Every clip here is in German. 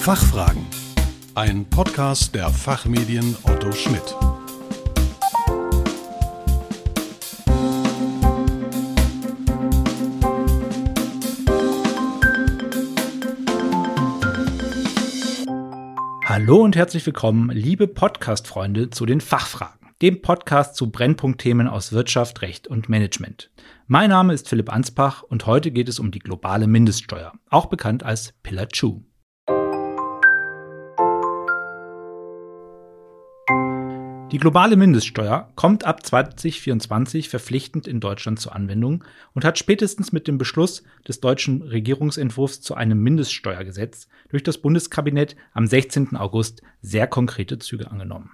Fachfragen. Ein Podcast der Fachmedien Otto Schmidt. Hallo und herzlich willkommen, liebe Podcast-Freunde, zu den Fachfragen, dem Podcast zu Brennpunktthemen aus Wirtschaft, Recht und Management. Mein Name ist Philipp Ansbach und heute geht es um die globale Mindeststeuer, auch bekannt als Pillar 2. Die globale Mindeststeuer kommt ab 2024 verpflichtend in Deutschland zur Anwendung und hat spätestens mit dem Beschluss des deutschen Regierungsentwurfs zu einem Mindeststeuergesetz durch das Bundeskabinett am 16. August sehr konkrete Züge angenommen.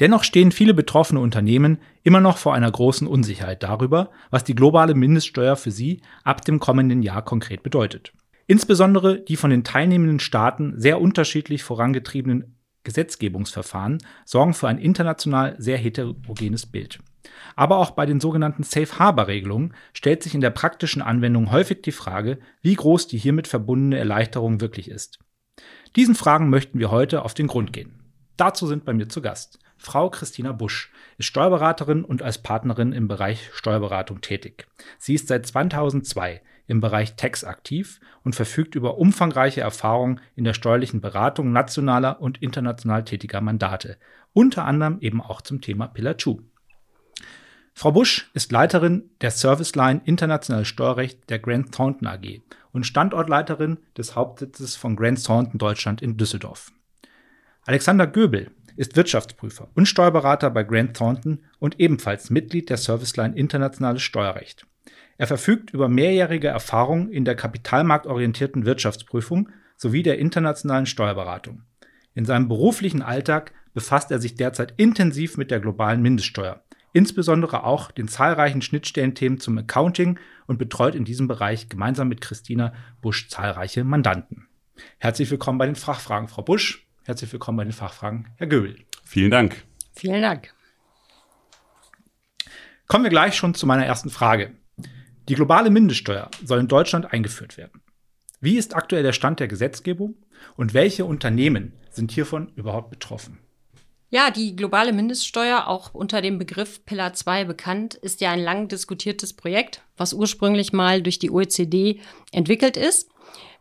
Dennoch stehen viele betroffene Unternehmen immer noch vor einer großen Unsicherheit darüber, was die globale Mindeststeuer für sie ab dem kommenden Jahr konkret bedeutet. Insbesondere die von den teilnehmenden Staaten sehr unterschiedlich vorangetriebenen Gesetzgebungsverfahren sorgen für ein international sehr heterogenes Bild. Aber auch bei den sogenannten Safe Harbor Regelungen stellt sich in der praktischen Anwendung häufig die Frage, wie groß die hiermit verbundene Erleichterung wirklich ist. Diesen Fragen möchten wir heute auf den Grund gehen. Dazu sind bei mir zu Gast Frau Christina Busch ist Steuerberaterin und als Partnerin im Bereich Steuerberatung tätig. Sie ist seit 2002 im Bereich Tax aktiv und verfügt über umfangreiche Erfahrung in der steuerlichen Beratung nationaler und international tätiger Mandate, unter anderem eben auch zum Thema Pillar 2. Frau Busch ist Leiterin der Service Line Internationales Steuerrecht der Grant Thornton AG und Standortleiterin des Hauptsitzes von Grant Thornton Deutschland in Düsseldorf. Alexander Göbel ist Wirtschaftsprüfer und Steuerberater bei Grant Thornton und ebenfalls Mitglied der Service Line Internationales Steuerrecht. Er verfügt über mehrjährige Erfahrung in der kapitalmarktorientierten Wirtschaftsprüfung sowie der internationalen Steuerberatung. In seinem beruflichen Alltag befasst er sich derzeit intensiv mit der globalen Mindeststeuer, insbesondere auch den zahlreichen Schnittstellenthemen zum Accounting und betreut in diesem Bereich gemeinsam mit Christina Busch zahlreiche Mandanten. Herzlich willkommen bei den Fachfragen, Frau Busch. Herzlich willkommen bei den Fachfragen, Herr Göbel. Vielen Dank. Vielen Dank. Kommen wir gleich schon zu meiner ersten Frage. Die globale Mindeststeuer soll in Deutschland eingeführt werden. Wie ist aktuell der Stand der Gesetzgebung und welche Unternehmen sind hiervon überhaupt betroffen? Ja, die globale Mindeststeuer, auch unter dem Begriff Pillar 2 bekannt, ist ja ein lang diskutiertes Projekt, was ursprünglich mal durch die OECD entwickelt ist.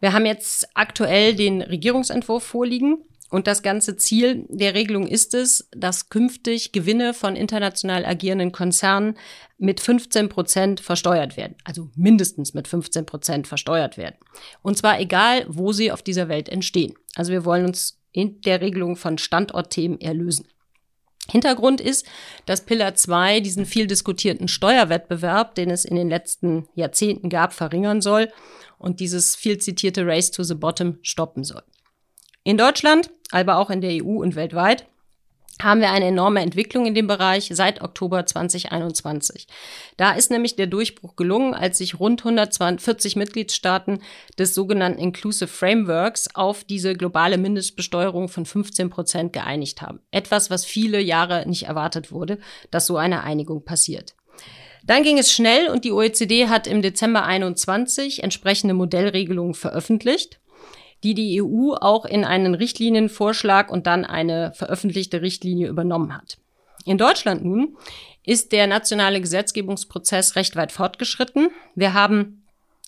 Wir haben jetzt aktuell den Regierungsentwurf vorliegen und das ganze Ziel der Regelung ist es, dass künftig Gewinne von international agierenden Konzernen mit 15 Prozent versteuert werden. Also mindestens mit 15 Prozent versteuert werden. Und zwar egal, wo sie auf dieser Welt entstehen. Also wir wollen uns in der Regelung von Standortthemen erlösen. Hintergrund ist, dass Pillar 2 diesen viel diskutierten Steuerwettbewerb, den es in den letzten Jahrzehnten gab, verringern soll und dieses viel zitierte Race to the Bottom stoppen soll. In Deutschland, aber auch in der EU und weltweit haben wir eine enorme Entwicklung in dem Bereich seit Oktober 2021. Da ist nämlich der Durchbruch gelungen, als sich rund 140 Mitgliedstaaten des sogenannten Inclusive Frameworks auf diese globale Mindestbesteuerung von 15 Prozent geeinigt haben. Etwas, was viele Jahre nicht erwartet wurde, dass so eine Einigung passiert. Dann ging es schnell und die OECD hat im Dezember 21 entsprechende Modellregelungen veröffentlicht die die EU auch in einen Richtlinienvorschlag und dann eine veröffentlichte Richtlinie übernommen hat. In Deutschland nun ist der nationale Gesetzgebungsprozess recht weit fortgeschritten. Wir haben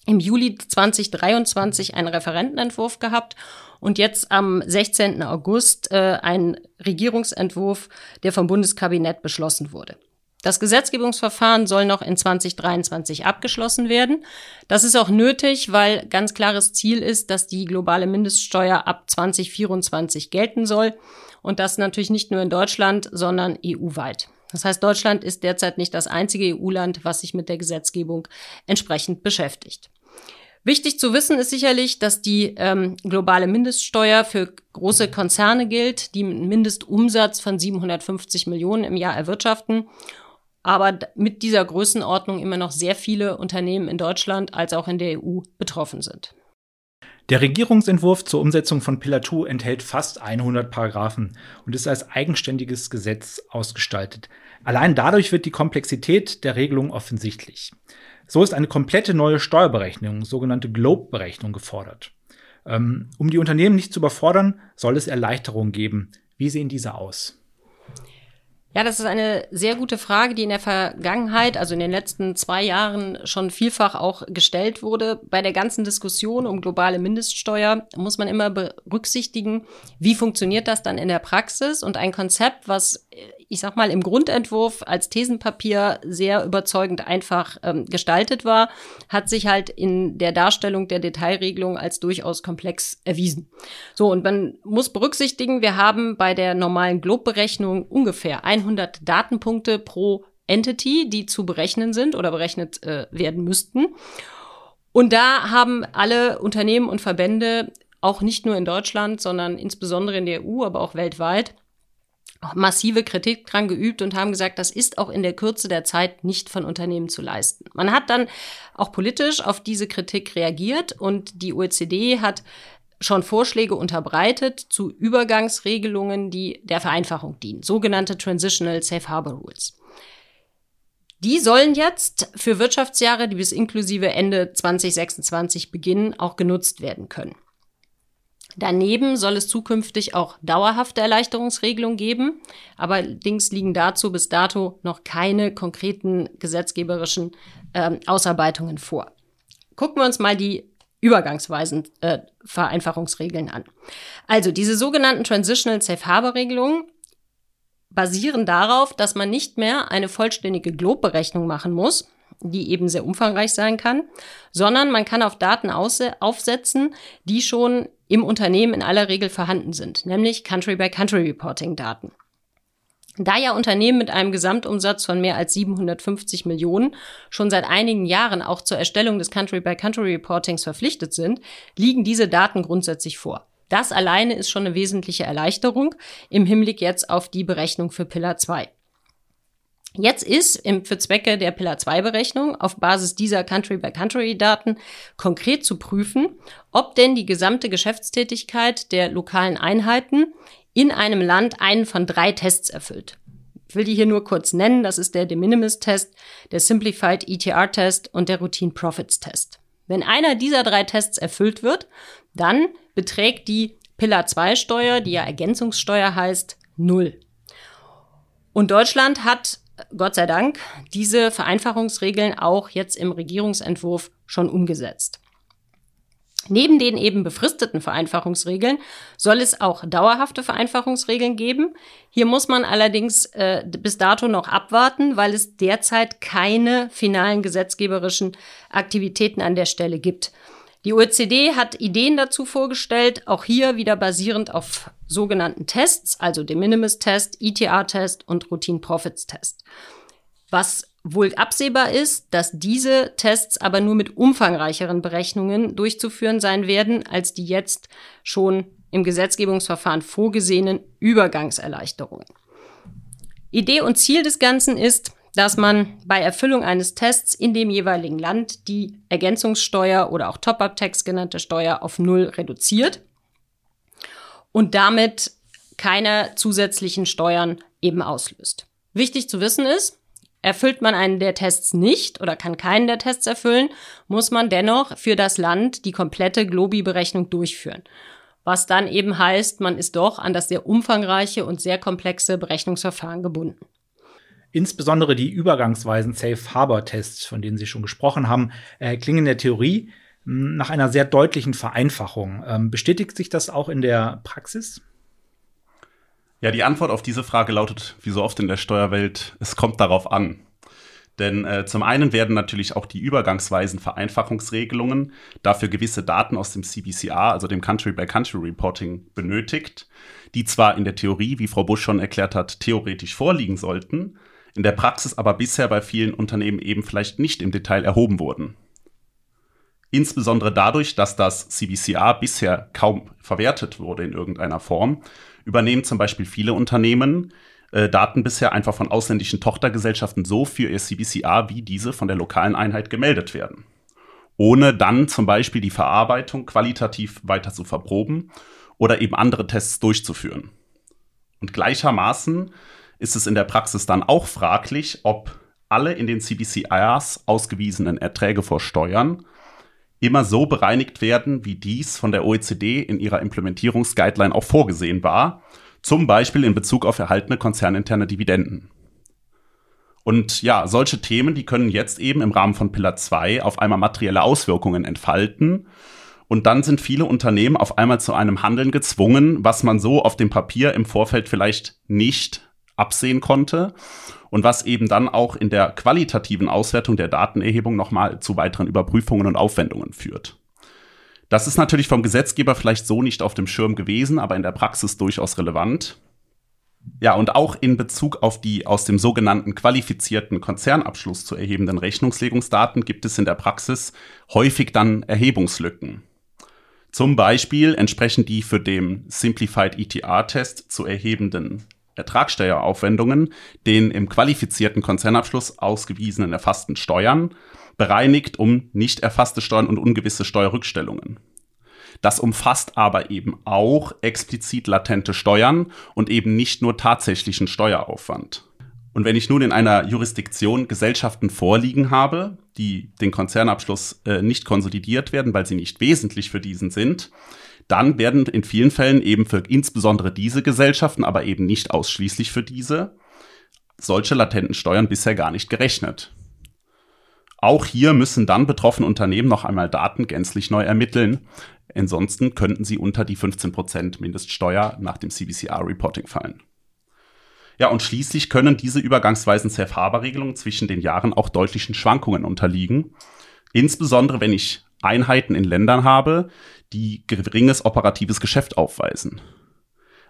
im Juli 2023 einen Referentenentwurf gehabt und jetzt am 16. August äh, einen Regierungsentwurf, der vom Bundeskabinett beschlossen wurde. Das Gesetzgebungsverfahren soll noch in 2023 abgeschlossen werden. Das ist auch nötig, weil ganz klares Ziel ist, dass die globale Mindeststeuer ab 2024 gelten soll. Und das natürlich nicht nur in Deutschland, sondern EU-weit. Das heißt, Deutschland ist derzeit nicht das einzige EU-Land, was sich mit der Gesetzgebung entsprechend beschäftigt. Wichtig zu wissen ist sicherlich, dass die ähm, globale Mindeststeuer für große Konzerne gilt, die einen Mindestumsatz von 750 Millionen im Jahr erwirtschaften aber mit dieser Größenordnung immer noch sehr viele Unternehmen in Deutschland als auch in der EU betroffen sind. Der Regierungsentwurf zur Umsetzung von Pillar 2 enthält fast 100 Paragraphen und ist als eigenständiges Gesetz ausgestaltet. Allein dadurch wird die Komplexität der Regelung offensichtlich. So ist eine komplette neue Steuerberechnung, sogenannte Globe-Berechnung, gefordert. Ähm, um die Unternehmen nicht zu überfordern, soll es Erleichterungen geben. Wie sehen diese aus? Ja, das ist eine sehr gute Frage, die in der Vergangenheit, also in den letzten zwei Jahren schon vielfach auch gestellt wurde. Bei der ganzen Diskussion um globale Mindeststeuer muss man immer berücksichtigen, wie funktioniert das dann in der Praxis und ein Konzept, was ich sag mal, im Grundentwurf als Thesenpapier sehr überzeugend einfach ähm, gestaltet war, hat sich halt in der Darstellung der Detailregelung als durchaus komplex erwiesen. So, und man muss berücksichtigen, wir haben bei der normalen Globe-Berechnung ungefähr 100 Datenpunkte pro Entity, die zu berechnen sind oder berechnet äh, werden müssten. Und da haben alle Unternehmen und Verbände, auch nicht nur in Deutschland, sondern insbesondere in der EU, aber auch weltweit, massive Kritik dran geübt und haben gesagt, das ist auch in der Kürze der Zeit nicht von Unternehmen zu leisten. Man hat dann auch politisch auf diese Kritik reagiert und die OECD hat schon Vorschläge unterbreitet zu Übergangsregelungen, die der Vereinfachung dienen, sogenannte Transitional Safe Harbor Rules. Die sollen jetzt für Wirtschaftsjahre, die bis inklusive Ende 2026 beginnen, auch genutzt werden können. Daneben soll es zukünftig auch dauerhafte Erleichterungsregelungen geben. Allerdings liegen dazu bis dato noch keine konkreten gesetzgeberischen äh, Ausarbeitungen vor. Gucken wir uns mal die übergangsweisen äh, Vereinfachungsregeln an. Also diese sogenannten Transitional Safe Harbor Regelungen basieren darauf, dass man nicht mehr eine vollständige Globe-Berechnung machen muss, die eben sehr umfangreich sein kann, sondern man kann auf Daten aufsetzen, die schon im Unternehmen in aller Regel vorhanden sind, nämlich Country-by-Country-Reporting-Daten. Da ja Unternehmen mit einem Gesamtumsatz von mehr als 750 Millionen schon seit einigen Jahren auch zur Erstellung des Country-by-Country-Reportings verpflichtet sind, liegen diese Daten grundsätzlich vor. Das alleine ist schon eine wesentliche Erleichterung im Hinblick jetzt auf die Berechnung für Pillar 2. Jetzt ist im, für Zwecke der Pillar 2 Berechnung auf Basis dieser Country-by-Country-Daten konkret zu prüfen, ob denn die gesamte Geschäftstätigkeit der lokalen Einheiten in einem Land einen von drei Tests erfüllt. Ich will die hier nur kurz nennen. Das ist der De Minimis-Test, der Simplified ETR-Test und der Routine Profits-Test. Wenn einer dieser drei Tests erfüllt wird, dann beträgt die Pillar 2 Steuer, die ja Ergänzungssteuer heißt, null. Und Deutschland hat Gott sei Dank diese Vereinfachungsregeln auch jetzt im Regierungsentwurf schon umgesetzt. Neben den eben befristeten Vereinfachungsregeln soll es auch dauerhafte Vereinfachungsregeln geben. Hier muss man allerdings äh, bis dato noch abwarten, weil es derzeit keine finalen gesetzgeberischen Aktivitäten an der Stelle gibt. Die OECD hat Ideen dazu vorgestellt, auch hier wieder basierend auf sogenannten Tests, also De Minimis-Test, ETR-Test und Routine-Profits-Test. Was wohl absehbar ist, dass diese Tests aber nur mit umfangreicheren Berechnungen durchzuführen sein werden, als die jetzt schon im Gesetzgebungsverfahren vorgesehenen Übergangserleichterungen. Idee und Ziel des Ganzen ist, dass man bei Erfüllung eines Tests in dem jeweiligen Land die Ergänzungssteuer oder auch Top-up-Tax genannte Steuer auf Null reduziert und damit keine zusätzlichen Steuern eben auslöst. Wichtig zu wissen ist, erfüllt man einen der Tests nicht oder kann keinen der Tests erfüllen, muss man dennoch für das Land die komplette Globi-Berechnung durchführen. Was dann eben heißt, man ist doch an das sehr umfangreiche und sehr komplexe Berechnungsverfahren gebunden. Insbesondere die übergangsweisen Safe Harbor Tests, von denen Sie schon gesprochen haben, äh, klingen in der Theorie hm, nach einer sehr deutlichen Vereinfachung. Ähm, bestätigt sich das auch in der Praxis? Ja, die Antwort auf diese Frage lautet, wie so oft in der Steuerwelt, es kommt darauf an. Denn äh, zum einen werden natürlich auch die übergangsweisen Vereinfachungsregelungen dafür gewisse Daten aus dem CBCR, also dem Country-by-Country-Reporting, benötigt, die zwar in der Theorie, wie Frau Busch schon erklärt hat, theoretisch vorliegen sollten, in der Praxis aber bisher bei vielen Unternehmen eben vielleicht nicht im Detail erhoben wurden. Insbesondere dadurch, dass das CBCR bisher kaum verwertet wurde in irgendeiner Form, übernehmen zum Beispiel viele Unternehmen äh, Daten bisher einfach von ausländischen Tochtergesellschaften so für ihr CBCR, wie diese von der lokalen Einheit gemeldet werden. Ohne dann zum Beispiel die Verarbeitung qualitativ weiter zu verproben oder eben andere Tests durchzuführen. Und gleichermaßen ist es in der Praxis dann auch fraglich, ob alle in den CBCRs ausgewiesenen Erträge vor Steuern immer so bereinigt werden, wie dies von der OECD in ihrer Implementierungsguideline auch vorgesehen war, zum Beispiel in Bezug auf erhaltene konzerninterne Dividenden. Und ja, solche Themen, die können jetzt eben im Rahmen von Pillar 2 auf einmal materielle Auswirkungen entfalten. Und dann sind viele Unternehmen auf einmal zu einem Handeln gezwungen, was man so auf dem Papier im Vorfeld vielleicht nicht absehen konnte und was eben dann auch in der qualitativen Auswertung der Datenerhebung nochmal zu weiteren Überprüfungen und Aufwendungen führt. Das ist natürlich vom Gesetzgeber vielleicht so nicht auf dem Schirm gewesen, aber in der Praxis durchaus relevant. Ja, und auch in Bezug auf die aus dem sogenannten qualifizierten Konzernabschluss zu erhebenden Rechnungslegungsdaten gibt es in der Praxis häufig dann Erhebungslücken. Zum Beispiel entsprechen die für den Simplified ETR-Test zu erhebenden Ertragssteueraufwendungen den im qualifizierten Konzernabschluss ausgewiesenen erfassten Steuern, bereinigt um nicht erfasste Steuern und ungewisse Steuerrückstellungen. Das umfasst aber eben auch explizit latente Steuern und eben nicht nur tatsächlichen Steueraufwand. Und wenn ich nun in einer Jurisdiktion Gesellschaften vorliegen habe, die den Konzernabschluss äh, nicht konsolidiert werden, weil sie nicht wesentlich für diesen sind, dann werden in vielen Fällen eben für insbesondere diese Gesellschaften, aber eben nicht ausschließlich für diese, solche latenten Steuern bisher gar nicht gerechnet. Auch hier müssen dann betroffene Unternehmen noch einmal Daten gänzlich neu ermitteln. Ansonsten könnten sie unter die 15% Mindeststeuer nach dem CBCR-Reporting fallen. Ja, und schließlich können diese übergangsweisen Safe Harbor-Regelungen zwischen den Jahren auch deutlichen Schwankungen unterliegen. Insbesondere wenn ich Einheiten in Ländern habe, die geringes operatives Geschäft aufweisen.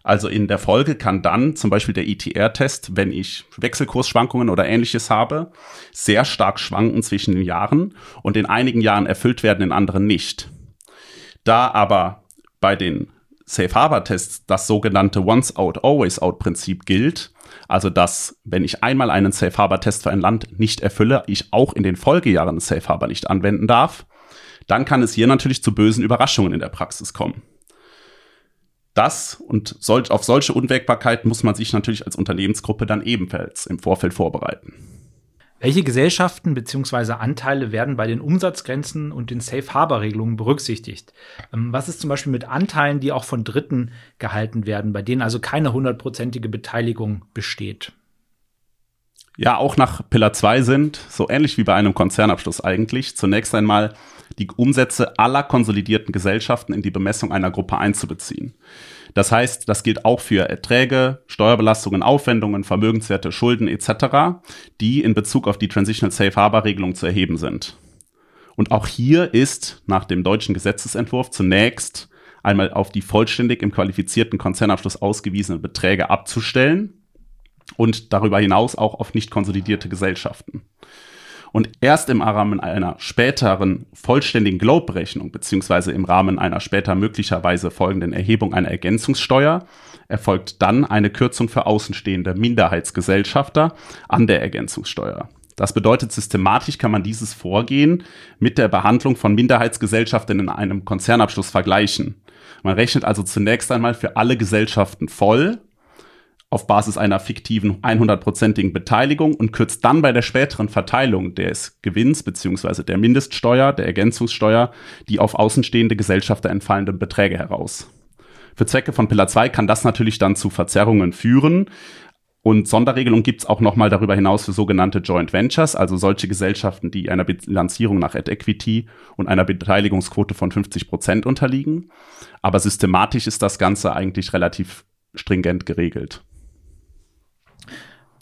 Also in der Folge kann dann zum Beispiel der ETR-Test, wenn ich Wechselkursschwankungen oder ähnliches habe, sehr stark schwanken zwischen den Jahren und in einigen Jahren erfüllt werden, in anderen nicht. Da aber bei den Safe Harbor Tests das sogenannte Once Out, Always Out Prinzip gilt, also dass, wenn ich einmal einen Safe Harbor Test für ein Land nicht erfülle, ich auch in den Folgejahren Safe Harbor nicht anwenden darf, dann kann es hier natürlich zu bösen Überraschungen in der Praxis kommen. Das und solch, auf solche Unwägbarkeit muss man sich natürlich als Unternehmensgruppe dann ebenfalls im Vorfeld vorbereiten. Welche Gesellschaften bzw. Anteile werden bei den Umsatzgrenzen und den Safe Harbor Regelungen berücksichtigt? Ähm, was ist zum Beispiel mit Anteilen, die auch von Dritten gehalten werden, bei denen also keine hundertprozentige Beteiligung besteht? Ja, auch nach Pillar 2 sind, so ähnlich wie bei einem Konzernabschluss eigentlich, zunächst einmal die Umsätze aller konsolidierten Gesellschaften in die Bemessung einer Gruppe einzubeziehen. Das heißt, das gilt auch für Erträge, Steuerbelastungen, Aufwendungen, Vermögenswerte, Schulden etc., die in Bezug auf die Transitional Safe Harbor Regelung zu erheben sind. Und auch hier ist nach dem deutschen Gesetzesentwurf zunächst einmal auf die vollständig im qualifizierten Konzernabschluss ausgewiesenen Beträge abzustellen und darüber hinaus auch auf nicht konsolidierte Gesellschaften. Und erst im Rahmen einer späteren vollständigen Globe-Berechnung beziehungsweise im Rahmen einer später möglicherweise folgenden Erhebung einer Ergänzungssteuer erfolgt dann eine Kürzung für außenstehende Minderheitsgesellschafter an der Ergänzungssteuer. Das bedeutet, systematisch kann man dieses Vorgehen mit der Behandlung von Minderheitsgesellschaften in einem Konzernabschluss vergleichen. Man rechnet also zunächst einmal für alle Gesellschaften voll auf Basis einer fiktiven 100%igen Beteiligung und kürzt dann bei der späteren Verteilung des Gewinns beziehungsweise der Mindeststeuer, der Ergänzungssteuer, die auf außenstehende Gesellschafter entfallenden Beträge heraus. Für Zwecke von Pillar 2 kann das natürlich dann zu Verzerrungen führen. Und Sonderregelungen gibt es auch nochmal darüber hinaus für sogenannte Joint Ventures, also solche Gesellschaften, die einer Bilanzierung nach Ad Equity und einer Beteiligungsquote von 50 Prozent unterliegen. Aber systematisch ist das Ganze eigentlich relativ stringent geregelt.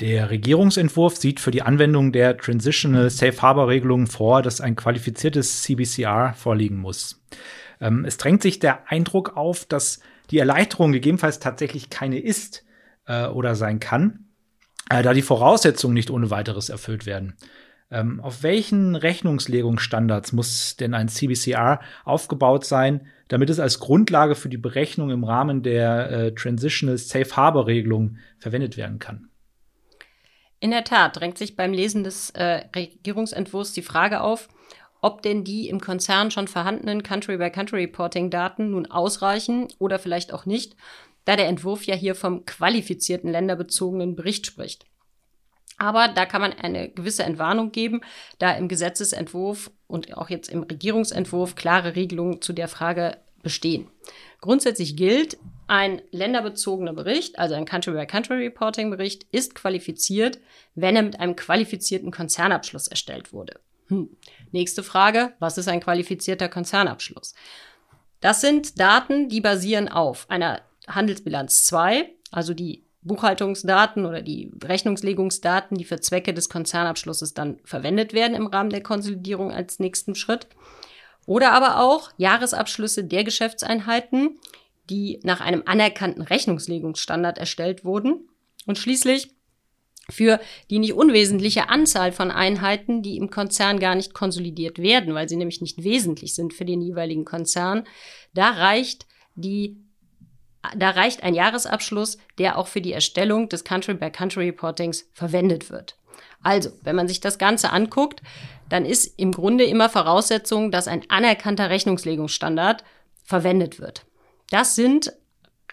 Der Regierungsentwurf sieht für die Anwendung der Transitional Safe Harbor Regelung vor, dass ein qualifiziertes CBCR vorliegen muss. Ähm, es drängt sich der Eindruck auf, dass die Erleichterung gegebenenfalls tatsächlich keine ist äh, oder sein kann, äh, da die Voraussetzungen nicht ohne weiteres erfüllt werden. Ähm, auf welchen Rechnungslegungsstandards muss denn ein CBCR aufgebaut sein, damit es als Grundlage für die Berechnung im Rahmen der äh, Transitional Safe Harbor Regelung verwendet werden kann? In der Tat drängt sich beim Lesen des äh, Regierungsentwurfs die Frage auf, ob denn die im Konzern schon vorhandenen Country-by-Country-Reporting-Daten nun ausreichen oder vielleicht auch nicht, da der Entwurf ja hier vom qualifizierten länderbezogenen Bericht spricht. Aber da kann man eine gewisse Entwarnung geben, da im Gesetzesentwurf und auch jetzt im Regierungsentwurf klare Regelungen zu der Frage bestehen. Grundsätzlich gilt, ein länderbezogener Bericht, also ein Country-by-Country-Reporting-Bericht, ist qualifiziert, wenn er mit einem qualifizierten Konzernabschluss erstellt wurde. Hm. Nächste Frage, was ist ein qualifizierter Konzernabschluss? Das sind Daten, die basieren auf einer Handelsbilanz 2, also die Buchhaltungsdaten oder die Rechnungslegungsdaten, die für Zwecke des Konzernabschlusses dann verwendet werden im Rahmen der Konsolidierung als nächsten Schritt. Oder aber auch Jahresabschlüsse der Geschäftseinheiten, die nach einem anerkannten Rechnungslegungsstandard erstellt wurden. Und schließlich für die nicht unwesentliche Anzahl von Einheiten, die im Konzern gar nicht konsolidiert werden, weil sie nämlich nicht wesentlich sind für den jeweiligen Konzern, da reicht die da reicht ein Jahresabschluss, der auch für die Erstellung des Country-by-Country-Reportings verwendet wird. Also, wenn man sich das Ganze anguckt, dann ist im Grunde immer Voraussetzung, dass ein anerkannter Rechnungslegungsstandard verwendet wird. Das sind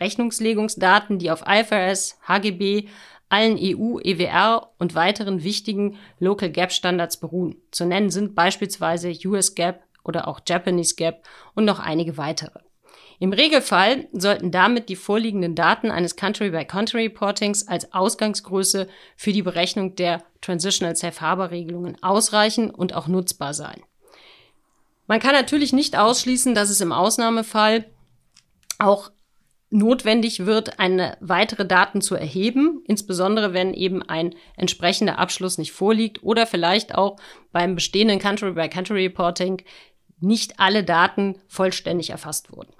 Rechnungslegungsdaten, die auf IFRS, HGB, allen EU, EWR und weiteren wichtigen Local Gap Standards beruhen. Zu nennen sind beispielsweise US Gap oder auch Japanese Gap und noch einige weitere. Im Regelfall sollten damit die vorliegenden Daten eines Country-by-Country-Reportings als Ausgangsgröße für die Berechnung der Transitional Safe Harbor Regelungen ausreichen und auch nutzbar sein. Man kann natürlich nicht ausschließen, dass es im Ausnahmefall auch notwendig wird, eine weitere Daten zu erheben, insbesondere wenn eben ein entsprechender Abschluss nicht vorliegt oder vielleicht auch beim bestehenden Country-by-Country-Reporting nicht alle Daten vollständig erfasst wurden.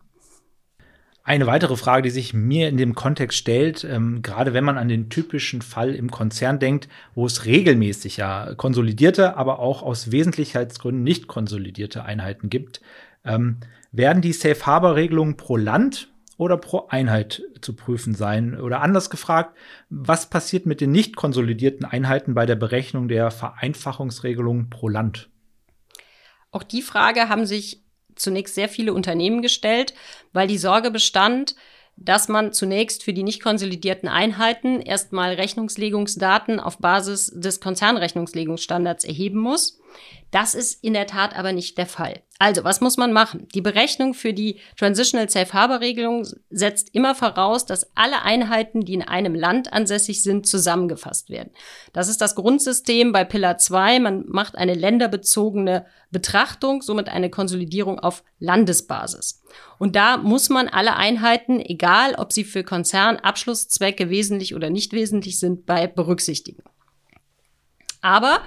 Eine weitere Frage, die sich mir in dem Kontext stellt, ähm, gerade wenn man an den typischen Fall im Konzern denkt, wo es regelmäßig ja konsolidierte, aber auch aus Wesentlichkeitsgründen nicht konsolidierte Einheiten gibt, ähm, werden die Safe Harbor Regelungen pro Land oder pro Einheit zu prüfen sein? Oder anders gefragt, was passiert mit den nicht konsolidierten Einheiten bei der Berechnung der Vereinfachungsregelung pro Land? Auch die Frage haben sich zunächst sehr viele Unternehmen gestellt, weil die Sorge bestand, dass man zunächst für die nicht konsolidierten Einheiten erstmal Rechnungslegungsdaten auf Basis des Konzernrechnungslegungsstandards erheben muss. Das ist in der Tat aber nicht der Fall. Also, was muss man machen? Die Berechnung für die Transitional Safe Harbor Regelung setzt immer voraus, dass alle Einheiten, die in einem Land ansässig sind, zusammengefasst werden. Das ist das Grundsystem bei Pillar 2. Man macht eine länderbezogene Betrachtung, somit eine Konsolidierung auf Landesbasis. Und da muss man alle Einheiten, egal ob sie für Konzernabschlusszwecke wesentlich oder nicht wesentlich sind, bei berücksichtigen. Aber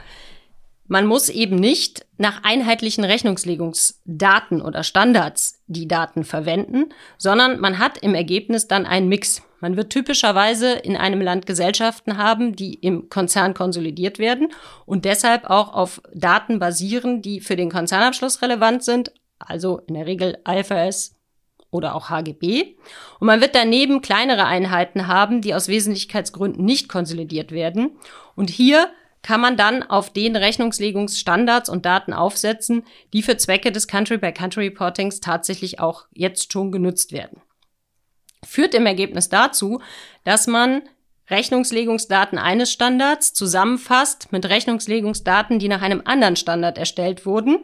man muss eben nicht nach einheitlichen Rechnungslegungsdaten oder Standards die Daten verwenden, sondern man hat im Ergebnis dann einen Mix. Man wird typischerweise in einem Land Gesellschaften haben, die im Konzern konsolidiert werden und deshalb auch auf Daten basieren, die für den Konzernabschluss relevant sind, also in der Regel IFRS oder auch HGB. Und man wird daneben kleinere Einheiten haben, die aus Wesentlichkeitsgründen nicht konsolidiert werden. Und hier kann man dann auf den Rechnungslegungsstandards und Daten aufsetzen, die für Zwecke des Country-by-Country-Reportings tatsächlich auch jetzt schon genutzt werden. Führt im Ergebnis dazu, dass man Rechnungslegungsdaten eines Standards zusammenfasst mit Rechnungslegungsdaten, die nach einem anderen Standard erstellt wurden,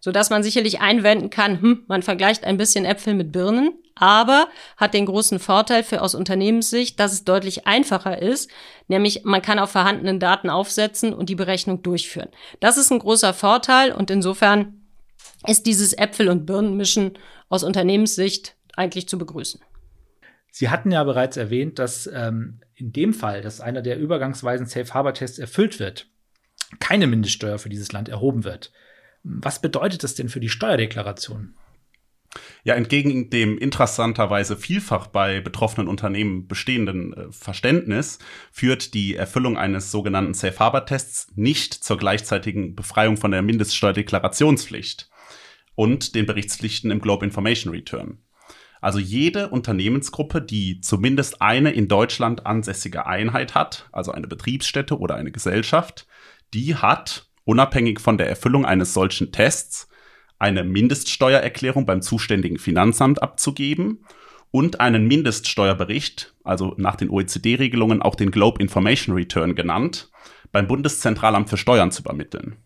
so dass man sicherlich einwenden kann, hm, man vergleicht ein bisschen Äpfel mit Birnen, aber hat den großen Vorteil für aus Unternehmenssicht, dass es deutlich einfacher ist, nämlich man kann auf vorhandenen Daten aufsetzen und die Berechnung durchführen. Das ist ein großer Vorteil und insofern ist dieses Äpfel- und Birnenmischen aus Unternehmenssicht eigentlich zu begrüßen. Sie hatten ja bereits erwähnt, dass ähm, in dem Fall, dass einer der übergangsweisen Safe Harbor Tests erfüllt wird, keine Mindeststeuer für dieses Land erhoben wird. Was bedeutet das denn für die Steuerdeklaration? Ja, entgegen dem interessanterweise vielfach bei betroffenen Unternehmen bestehenden äh, Verständnis führt die Erfüllung eines sogenannten Safe Harbor Tests nicht zur gleichzeitigen Befreiung von der Mindeststeuerdeklarationspflicht und den Berichtspflichten im Globe Information Return. Also jede Unternehmensgruppe, die zumindest eine in Deutschland ansässige Einheit hat, also eine Betriebsstätte oder eine Gesellschaft, die hat, unabhängig von der Erfüllung eines solchen Tests, eine Mindeststeuererklärung beim zuständigen Finanzamt abzugeben und einen Mindeststeuerbericht, also nach den OECD-Regelungen auch den Globe Information Return genannt, beim Bundeszentralamt für Steuern zu übermitteln.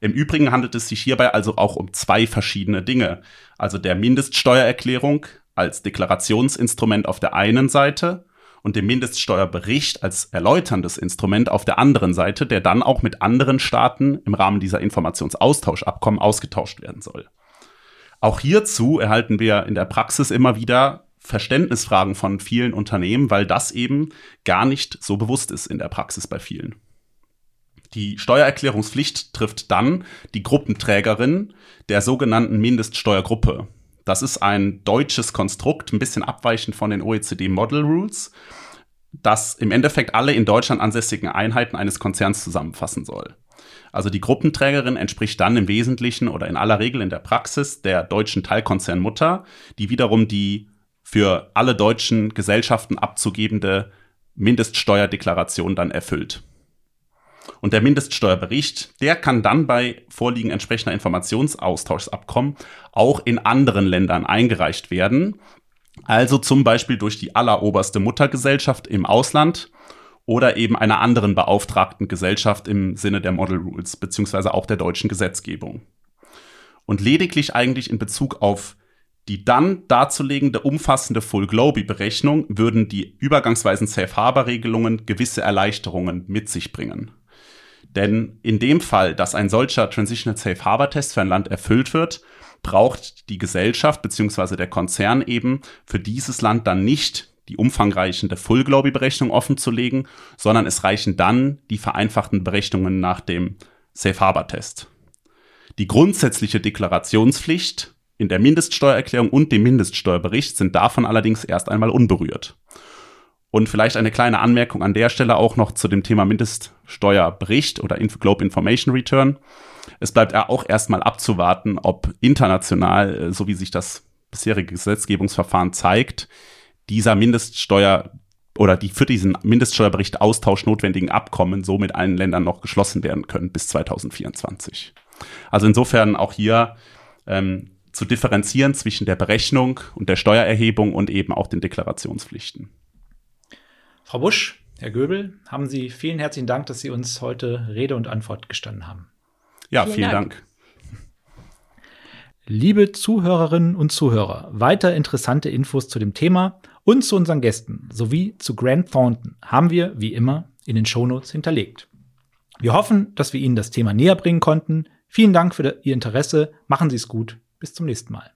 Im Übrigen handelt es sich hierbei also auch um zwei verschiedene Dinge. Also der Mindeststeuererklärung als Deklarationsinstrument auf der einen Seite und dem Mindeststeuerbericht als erläuterndes Instrument auf der anderen Seite, der dann auch mit anderen Staaten im Rahmen dieser Informationsaustauschabkommen ausgetauscht werden soll. Auch hierzu erhalten wir in der Praxis immer wieder Verständnisfragen von vielen Unternehmen, weil das eben gar nicht so bewusst ist in der Praxis bei vielen. Die Steuererklärungspflicht trifft dann die Gruppenträgerin der sogenannten Mindeststeuergruppe. Das ist ein deutsches Konstrukt, ein bisschen abweichend von den OECD Model Rules, das im Endeffekt alle in Deutschland ansässigen Einheiten eines Konzerns zusammenfassen soll. Also die Gruppenträgerin entspricht dann im Wesentlichen oder in aller Regel in der Praxis der deutschen Teilkonzern Mutter, die wiederum die für alle deutschen Gesellschaften abzugebende Mindeststeuerdeklaration dann erfüllt. Und der Mindeststeuerbericht, der kann dann bei Vorliegen entsprechender Informationsaustauschsabkommen auch in anderen Ländern eingereicht werden. Also zum Beispiel durch die alleroberste Muttergesellschaft im Ausland oder eben einer anderen beauftragten Gesellschaft im Sinne der Model Rules beziehungsweise auch der deutschen Gesetzgebung. Und lediglich eigentlich in Bezug auf die dann darzulegende umfassende Full Globy Berechnung würden die übergangsweisen Safe Harbor Regelungen gewisse Erleichterungen mit sich bringen. Denn in dem Fall, dass ein solcher Transitional Safe Harbor Test für ein Land erfüllt wird, braucht die Gesellschaft bzw. der Konzern eben für dieses Land dann nicht die umfangreichende Full Globy Berechnung offenzulegen, sondern es reichen dann die vereinfachten Berechnungen nach dem Safe Harbor Test. Die grundsätzliche Deklarationspflicht in der Mindeststeuererklärung und dem Mindeststeuerbericht sind davon allerdings erst einmal unberührt. Und vielleicht eine kleine Anmerkung an der Stelle auch noch zu dem Thema Mindeststeuerbericht oder Globe Information Return. Es bleibt auch erstmal abzuwarten, ob international, äh, so wie sich das bisherige Gesetzgebungsverfahren zeigt, dieser Mindeststeuer oder die für diesen Mindeststeuerbericht Austausch notwendigen Abkommen so mit allen Ländern noch geschlossen werden können bis 2024. Also insofern auch hier ähm, zu differenzieren zwischen der Berechnung und der Steuererhebung und eben auch den Deklarationspflichten. Frau Busch, Herr Göbel, haben Sie vielen herzlichen Dank, dass Sie uns heute Rede und Antwort gestanden haben. Ja, vielen, vielen Dank. Dank. Liebe Zuhörerinnen und Zuhörer, weiter interessante Infos zu dem Thema und zu unseren Gästen sowie zu Grant Thornton haben wir, wie immer, in den Shownotes hinterlegt. Wir hoffen, dass wir Ihnen das Thema näher bringen konnten. Vielen Dank für Ihr Interesse. Machen Sie es gut. Bis zum nächsten Mal.